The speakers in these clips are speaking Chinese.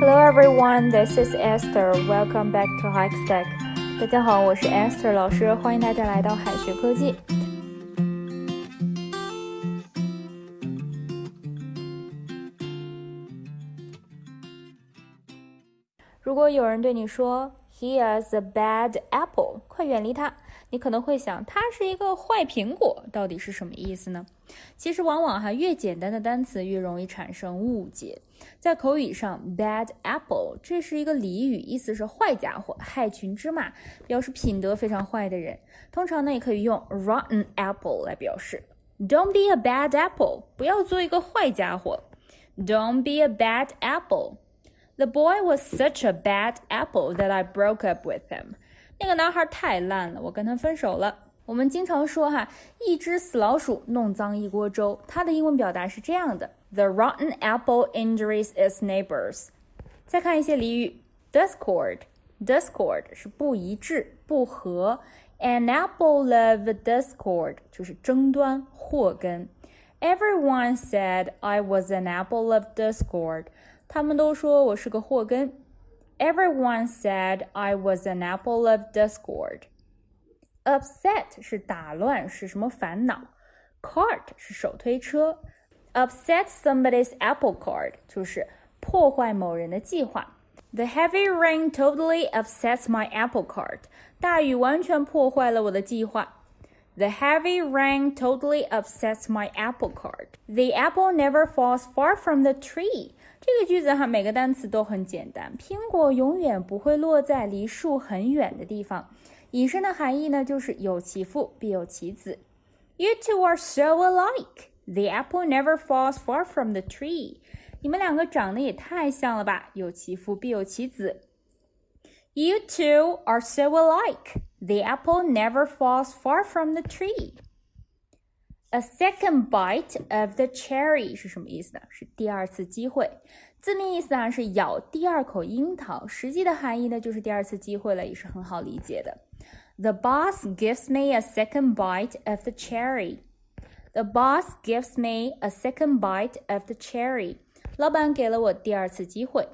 Hello everyone, this is Esther. Welcome back to Hike Stack. 大家好，我是 Esther 老师，欢迎大家来到海学科技。如果有人对你说 He is a bad apple，快远离他。 你可能会想，它是一个坏苹果，到底是什么意思呢？其实往往哈，越简单的单词越容易产生误解。在口语上，bad apple 这是一个俚语，意思是坏家伙、害群之马，表示品德非常坏的人。通常呢，也可以用 rotten apple 来表示。Don't be a bad apple，不要做一个坏家伙。Don't be a bad apple。The boy was such a bad apple that I broke up with him. 那个男孩太烂了，我跟他分手了。我们经常说哈，一只死老鼠弄脏一锅粥。它的英文表达是这样的：The rotten apple injures its neighbors。再看一些俚语，discord，discord 是不一致、不和；an apple of discord 就是争端、祸根。Everyone said I was an apple of discord。他们都说我是个祸根。Everyone said I was an apple of discord. Upset 是打乱，是什么烦恼？Cart 是手推车。Upset somebody's apple cart 就是破坏某人的计划。The heavy rain totally upsets my apple cart. 大雨完全破坏了我的计划。The heavy rain totally upsets my apple cart. The apple never falls far from the tree. 这个句子哈，每个单词都很简单。苹果永远不会落在离树很远的地方。引申的含义呢，就是有其父必有其子。You two are so alike. The apple never falls far from the tree. 你们两个长得也太像了吧？有其父必有其子。You two are so alike. The apple never falls far from the tree. A second bite of the cherry 是什么意思呢？是第二次机会。字面意思啊是咬第二口樱桃，实际的含义呢就是第二次机会了，也是很好理解的。The boss gives me a second bite of the cherry. The boss gives me a second bite of the cherry. 老板给了我第二次机会。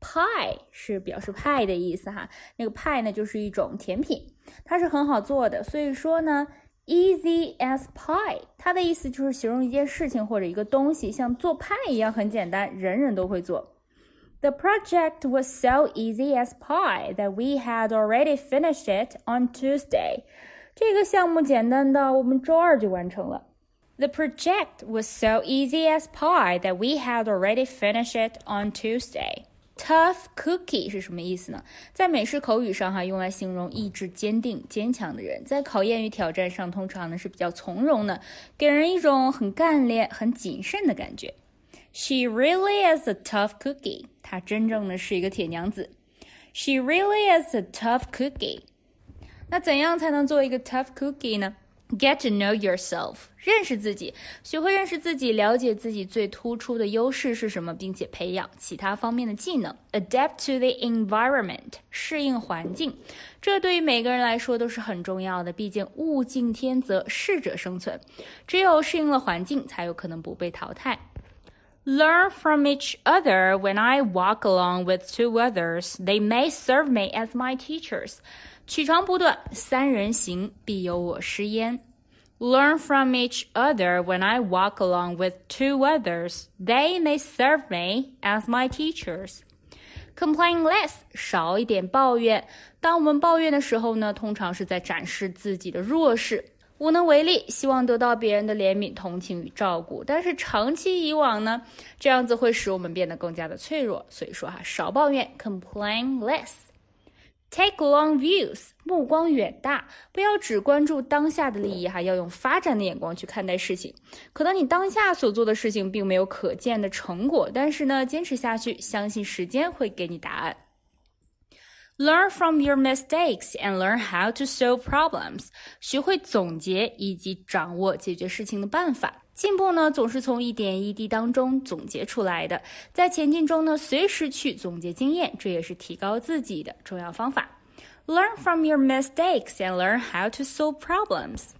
Pie 是表示派的意思哈，那个派呢就是一种甜品，它是很好做的，所以说呢。Easy as pie，它的意思就是形容一件事情或者一个东西像做派一样很简单，人人都会做。The project was so easy as pie that we had already finished it on Tuesday。这个项目简单到我们周二就完成了。The project was so easy as pie that we had already finished it on Tuesday。 Tough cookie 是什么意思呢？在美式口语上，哈，用来形容意志坚定、坚强的人。在考验与挑战上，通常呢是比较从容的，给人一种很干练、很谨慎的感觉。She really is a tough cookie。她真正的是一个铁娘子。She really is a tough cookie。那怎样才能做一个 tough cookie 呢？Get to know yourself，认识自己，学会认识自己，了解自己最突出的优势是什么，并且培养其他方面的技能。Adapt to the environment，适应环境，这对于每个人来说都是很重要的。毕竟物竞天择，适者生存，只有适应了环境，才有可能不被淘汰。Learn from each other. When I walk along with two others, they may serve me as my teachers. 取长补短，三人行必有我师焉。Learn from each other when I walk along with two others. They may serve me as my teachers. Complain less，少一点抱怨。当我们抱怨的时候呢，通常是在展示自己的弱势，无能为力，希望得到别人的怜悯、同情与照顾。但是长期以往呢，这样子会使我们变得更加的脆弱。所以说哈，少抱怨，complain less。Take long views，目光远大，不要只关注当下的利益哈，要用发展的眼光去看待事情。可能你当下所做的事情并没有可见的成果，但是呢，坚持下去，相信时间会给你答案。Learn from your mistakes and learn how to solve problems，学会总结以及掌握解决事情的办法。进步呢，总是从一点一滴当中总结出来的。在前进中呢，随时去总结经验，这也是提高自己的重要方法。Learn from your mistakes and learn how to solve problems.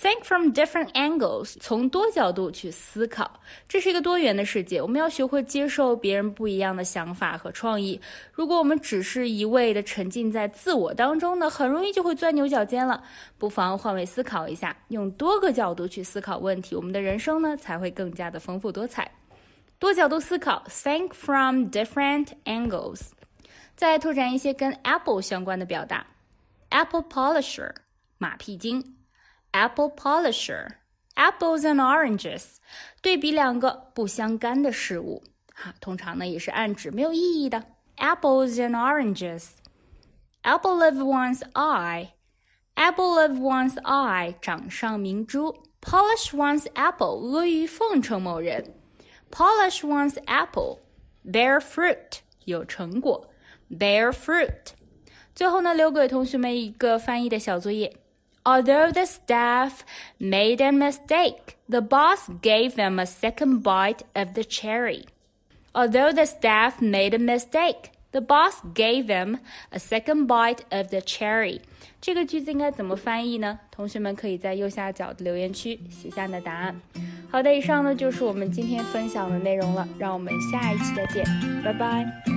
Think from different angles，从多角度去思考。这是一个多元的世界，我们要学会接受别人不一样的想法和创意。如果我们只是一味的沉浸在自我当中呢，很容易就会钻牛角尖了。不妨换位思考一下，用多个角度去思考问题，我们的人生呢才会更加的丰富多彩。多角度思考，think from different angles。再拓展一些跟 apple 相关的表达，apple polisher 马屁精 ，apple polisher，apples and oranges 对比两个不相干的事物，哈，通常呢也是暗指没有意义的，apples and oranges，apple of one's eye，apple of one's eye 掌上明珠，polish one's apple 阿谀奉承某人。polish one's apple, bear fruit 有成果，bear fruit。最后呢，留给同学们一个翻译的小作业。 Although the staff made a mistake, the boss gave them a second bite of the cherry. Although the staff made a mistake, the boss gave them a second bite of the cherry. 这个句子应该怎么翻译呢？同学们可以在右下角的留言区写下你的答案。好的，以上呢就是我们今天分享的内容了，让我们下一期再见，拜拜。